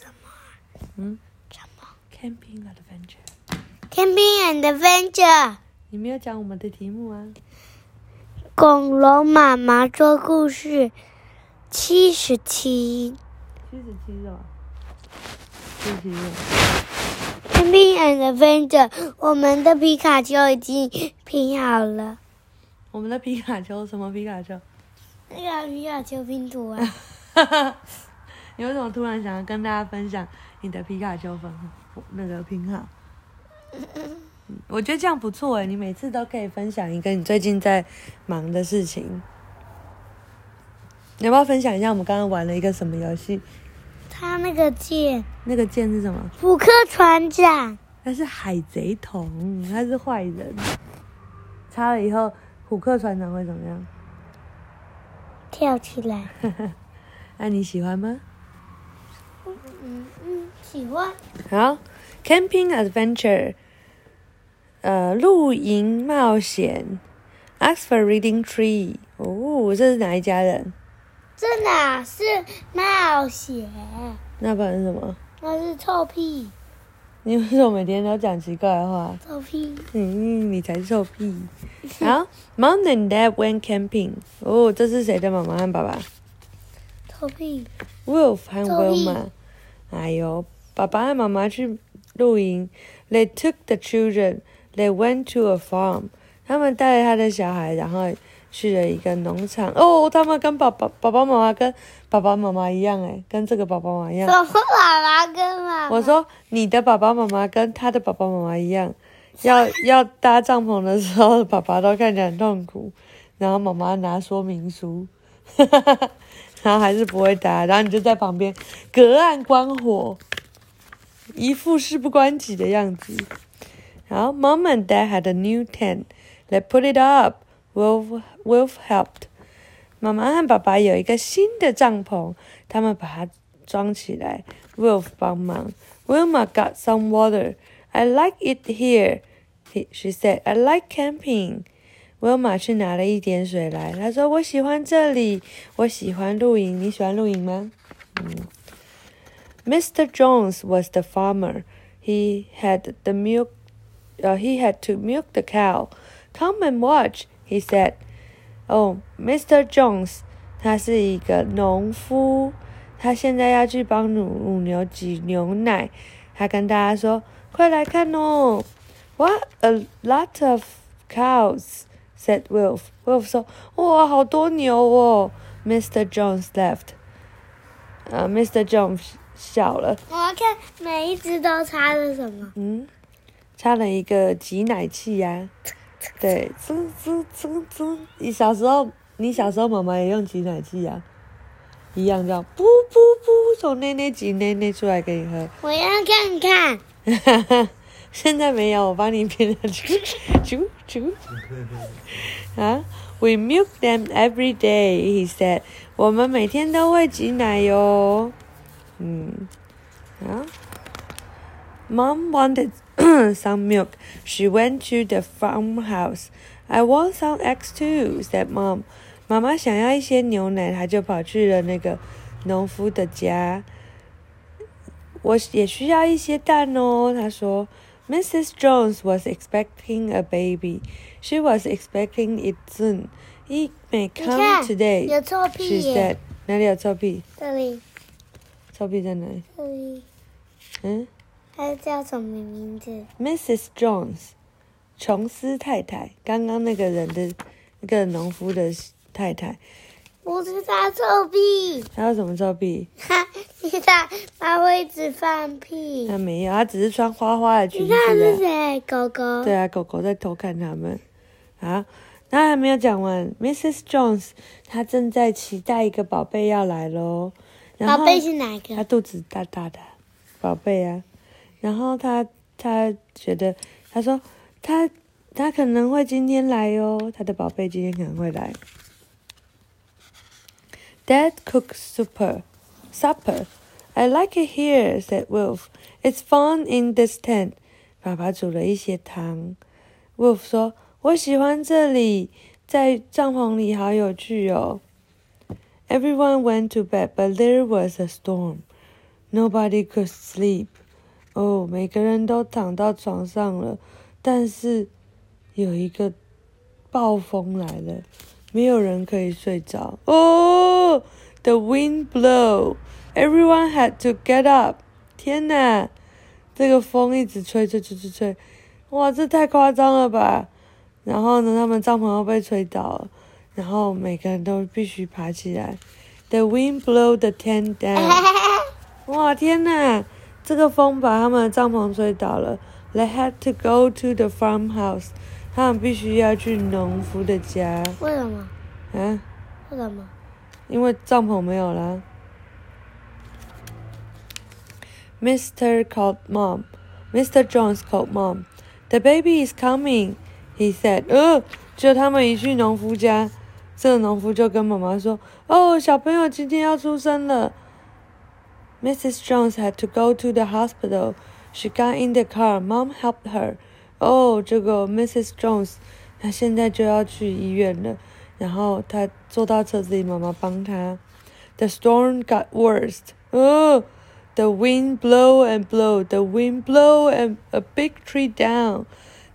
什么？嗯什么，Camping Adventure。？Camping Adventure。你没有讲我们的题目啊？恐龙妈妈说故事七十七。七十七是吧？七十七 Camping Adventure，我们的皮卡丘已经拼好了。我们的皮卡丘什么皮卡丘？那个皮卡丘拼图啊，你为什么突然想要跟大家分享你的皮卡丘粉那个拼号？嗯我觉得这样不错哎，你每次都可以分享一个你最近在忙的事情。你要不要分享一下我们刚刚玩了一个什么游戏？他那个剑，那个剑是什么？虎克船长，他是海贼童，他是坏人。插了以后，虎克船长会怎么样？跳起来。那你喜欢吗？嗯嗯，喜欢。好，Camping Adventure，呃，露营冒险 Ask for Reading Tree，哦，这是哪一家人？这哪是冒险？那不然是什么？那是臭屁，你为什么每天都讲奇怪的话？臭屁。嗯，你才臭屁。好，Mom and Dad went camping，哦，这是谁的妈妈和爸爸臭屁，？Wolf 和 Wilma。哎呦，爸爸和妈妈去露营，They took the children. They went to a farm. 他们带着他的小孩，然后去了一个农场。哦，他们跟爸爸、爸爸妈妈跟爸爸妈妈一样，哎，跟这个爸爸妈妈一样。什么妈妈跟妈妈？我说你的爸爸妈妈跟他的爸爸妈妈一样，要要搭帐篷的时候，爸爸都看起来很痛苦，然后妈妈拿说明书，然后还是不会打，然后你就在旁边隔岸观火，一副事不关己的样子。然后 Mom and Dad had a new tent. They put it up. Wolf Wolf helped. 妈妈和爸爸有一个新的帐篷，他们把它装起来。Wolf 帮忙。Wilma got some water. I like it here. He, she said, I like camping. Wilma 去拿了一点水来，他说我喜欢这里，我喜欢露营。你喜欢露营吗？嗯。Mr. Jones was the farmer. He had the milk. Uh, he had to milk the cow. Come and watch, he said. Oh, Mr. Jones，他是一个农夫，他现在要去帮母母牛挤牛奶。他跟大家说：“快来看哦！”What a lot of cows! Said Wolf. Wolf 说：“哇，好多牛哦。”Mr. Jones left. 呃，Mr. Jones 笑了。我要看每一只都插了什么？嗯，插了一个挤奶器呀、对，滋滋滋滋。你小时候，你小时候妈妈也用挤奶器呀、一样叫噗噗噗，从内内挤内内出来给你喝。我要看看。现在没有，我帮你编的啾啾啾。啊，We milk them every day, he said. 我们每天都会挤奶哟。嗯，啊。Mom wanted some milk. She went to the farmhouse. I want some eggs too, said Mom. 妈妈想要一些牛奶，她就跑去了那个农夫的家。我也需要一些蛋哦，她说。Mrs. Jones was expecting a baby. She was expecting it soon. It may 你 come 看， today, 有臭 she 屁 said. 耶！哪里有臭屁？这里，臭屁在哪里？这里，嗯它叫什么名字？ ，Mrs. Jones，琼斯太太，刚刚那个人的那个农夫的太太， 不是他臭屁，他有什么臭屁？他，你看它会一直放屁。他没有，他只是穿花花的裙子你看是啊。谁？狗狗。对啊，狗狗在偷看他们。啊，那还没有讲完，Mrs. Jones 她正在期待一个宝贝要来喽。然后宝贝是哪个？她肚子大大的，宝贝啊。然后他他觉得，他说他他可能会今天来哟，他的宝贝今天可能会来。Dad cooked supper. Supper. I like it here, said Wolf. It's fun in this tent. 爸爸煮了一些汤。Wolf 说：“我喜欢这里，在帐篷里好有趣哦。” Everyone went to bed, but there was a storm. Nobody could sleep. 哦，每个人都躺到床上了，但是有一个暴风来了，没有人可以睡着。哦 ，The wind blow. Everyone had to get up. 天哪，这个风一直吹吹吹吹吹，哇，这太夸张了吧！然后呢，他们帐篷又被吹倒了，然后每个人都必须爬起来。The wind blow the tent down. 哇，天哪！这个风把他们的帐篷吹倒了。They had to go to the farmhouse. 他们必须要去农夫的家。为什么？啊？为什么？因为帐篷没有了。Mr. called mom. Mr. Jones called mom. The baby is coming. He said. 呃，就他们一去农夫家，这个农夫就跟妈妈说：“哦，小朋友今天要出生了。” Mrs. Jones had to go to the hospital. She got in the car. Mom helped her. 哦，这个 Mrs. Jones，她现在就要去医院了。 然后她坐到车子里，妈妈帮她。The storm got worse. 哦，the wind blow and blow. The wind blow and a big tree down.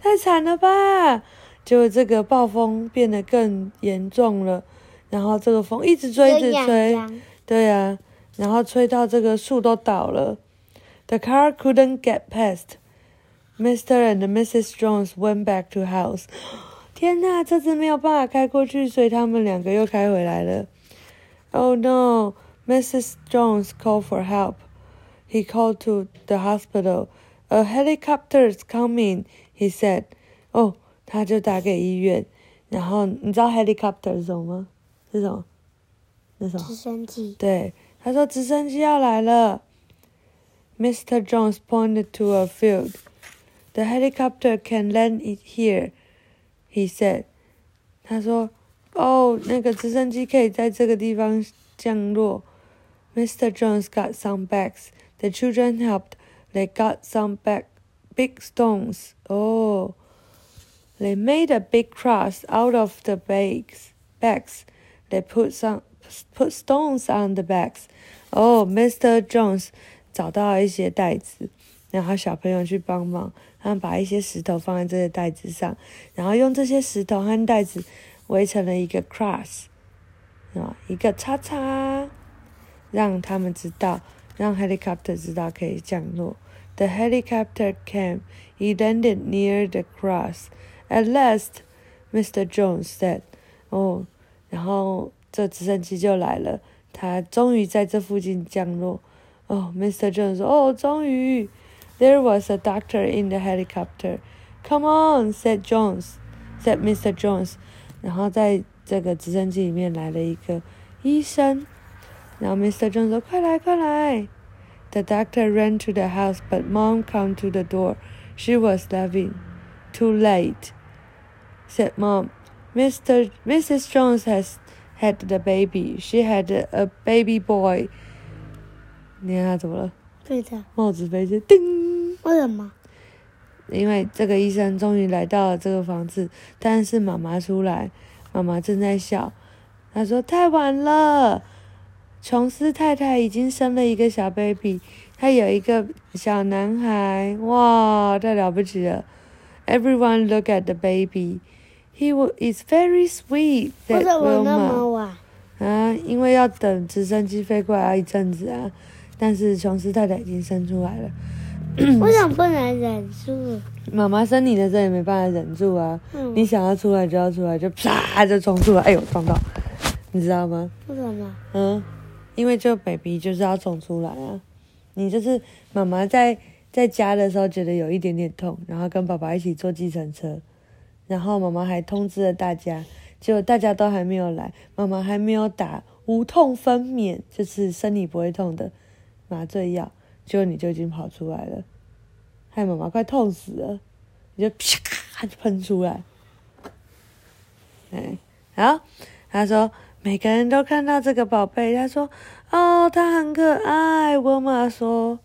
太惨了吧！结果这个暴风变得更严重了。然后这个风一直吹，一直吹。对呀、啊。然后吹到这个树都倒了。The car couldn't get past. Mr. and Mrs. Jones went back to house. 天呐，车子没有办法开过去，所以他们两个又开回来了。Oh no! Mrs. Jones called for help. He called to the hospital. A helicopter's coming, he said. 哦，他就打给医院。然后你知道 helicopter 是什么吗？是什么？是什么？直升机。对。他说：“直升机要来了。” Mr. Jones pointed to a field. The helicopter can land it here, he said. 他说：“哦，那个直升机可以在这个地方降落。” Mr. Jones got some bags. The children helped. They got some bag, big stones. Oh, they made a big cross out of the bags. Bags. They put some put stones on the bags. 哦、oh,，Mr. Jones 找到了一些袋子， 然后小朋友去帮忙，他们把一些石头放在这些袋子上，然后用这些石头和袋子围成了一个 cross，啊，一个叉叉，让他们知道，让 helicopter 知道可以降落。The helicopter came. He landed near the cross. At last, Mr. Jones said. 哦，然后。这直升机就来了，他终于在这附近降落。哦、oh,，Mr. Jones 说：“哦，终于。” There was a doctor in the helicopter. Come on, said Jones. Said Mr. Jones. 然后在这个直升机里面来了一个医生。然后 Mr. Jones 说：“快来，快来！” The doctor ran to the house, but Mom came to the door. She was laughing. Too late, said Mom. Mr. Mrs. Jones has had the baby. She had a baby boy. 你看他怎么了？ 对的。帽子飞起，叮！为什么？因为这个医生终于来到了这个房子，但是妈妈出来，妈妈正在笑。她说：“太晚了，琼斯太太已经生了一个小 baby，她有一个小男孩，哇，太了不起了！Everyone look at the baby. He is very sweet. 为什么那么晚？啊，因为要等直升机飞过来一阵子啊。但是琼斯太太已经生出来了。为什么不能忍住？妈妈生你的时候也没办法忍住啊。嗯、你想要出来就要出来，就啪就冲出来，哎呦撞到，你知道吗？为什么？嗯，因为就 baby 就是要冲出来啊。你就是妈妈在在家的时候觉得有一点点痛，然后跟爸爸一起坐计程车。然后妈妈还通知了大家，结果大家都还没有来，妈妈还没有打无痛分娩，就是生理不会痛的麻醉药，结果你就已经跑出来了，害妈妈快痛死了，你就啪就喷出来，哎，好，他说每个人都看到这个宝贝，他说哦，他很可爱，我妈说，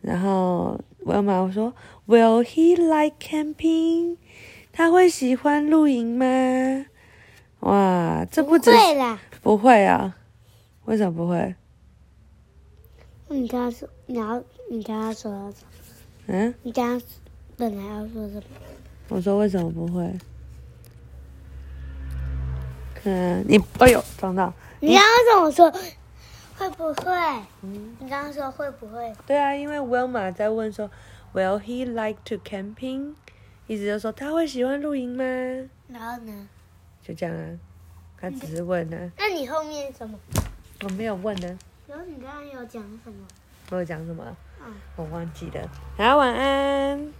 然后我妈说，Will he like camping？他会喜欢露营吗？哇，这不只会啦，不会啊？为什么不会？你刚刚说你要你刚刚说要什么？嗯，你刚刚本来要说什么？我说为什么不会？嗯，你哎呦撞到。你刚刚怎么说？会不会？嗯你刚刚说会不会？对啊，因为 Wilma 在问说，Will he like to camping？意思就是说他会喜欢露营吗？然后呢？就这样啊，他只是问啊，那你后面什么？我没有问呢、然后你刚刚有讲什么？我有讲什么？嗯。我忘记了。好，晚安。